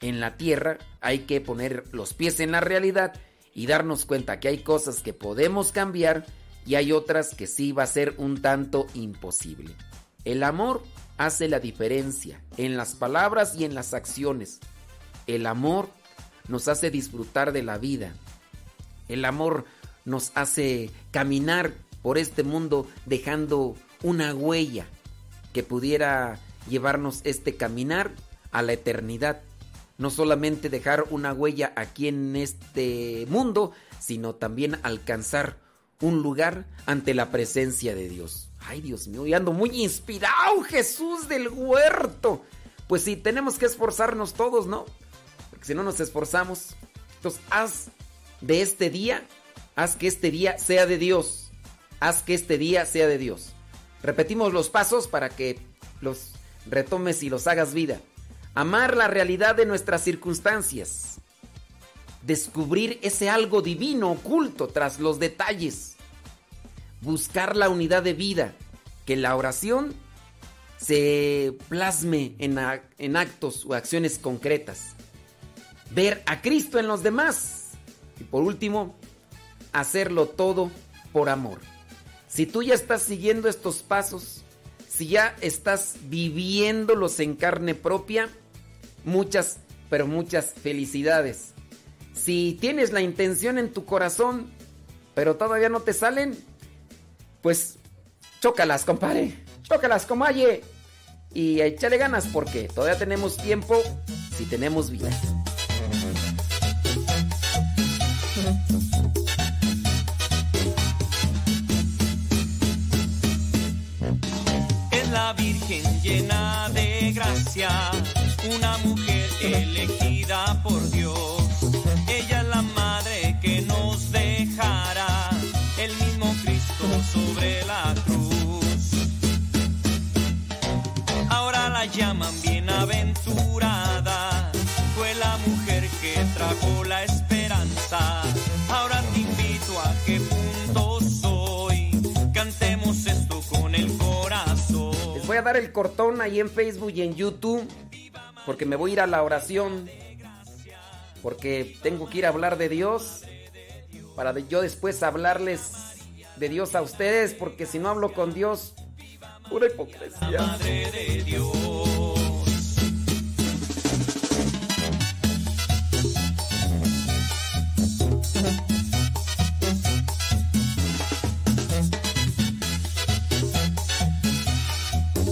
en la tierra, hay que poner los pies en la realidad y darnos cuenta que hay cosas que podemos cambiar y hay otras que sí va a ser un tanto imposible. El amor hace la diferencia en las palabras y en las acciones. El amor nos hace disfrutar de la vida. El amor nos hace caminar por este mundo dejando una huella que pudiera llevarnos este caminar a la eternidad. No solamente dejar una huella aquí en este mundo, sino también alcanzar un lugar ante la presencia de Dios. Ay, Dios mío, y ando muy inspirado, Jesús del huerto. Pues sí, tenemos que esforzarnos todos, ¿no? Si no nos esforzamos, entonces haz de este día, haz que este día sea de Dios. Haz que este día sea de Dios. Repetimos los pasos para que los retomes y los hagas vida. Amar la realidad de nuestras circunstancias descubrir ese algo divino oculto tras los detalles, buscar la unidad de vida, que la oración se plasme en, actos o acciones concretas, ver a Cristo en los demás y por último, hacerlo todo por amor. Si tú ya estás siguiendo estos pasos, si ya estás viviéndolos en carne propia, muchas, pero muchas felicidades. Si tienes la intención en tu corazón, pero todavía no te salen, pues chócalas, compadre. Chócalas, comalle. Y échale ganas porque todavía tenemos tiempo si tenemos vida. Elegida por Dios sobre la cruz. Ahora la llaman bienaventurada, fue la mujer que trajo la esperanza. Ahora te invito a que juntos hoy cantemos esto con el corazón. Les voy a dar el cortón ahí en Facebook y en YouTube, porque me voy a ir a la oración, porque tengo que ir a hablar de Dios para yo después hablarles de Dios a ustedes, porque si no hablo con Dios, pura hipocresía. De Dios.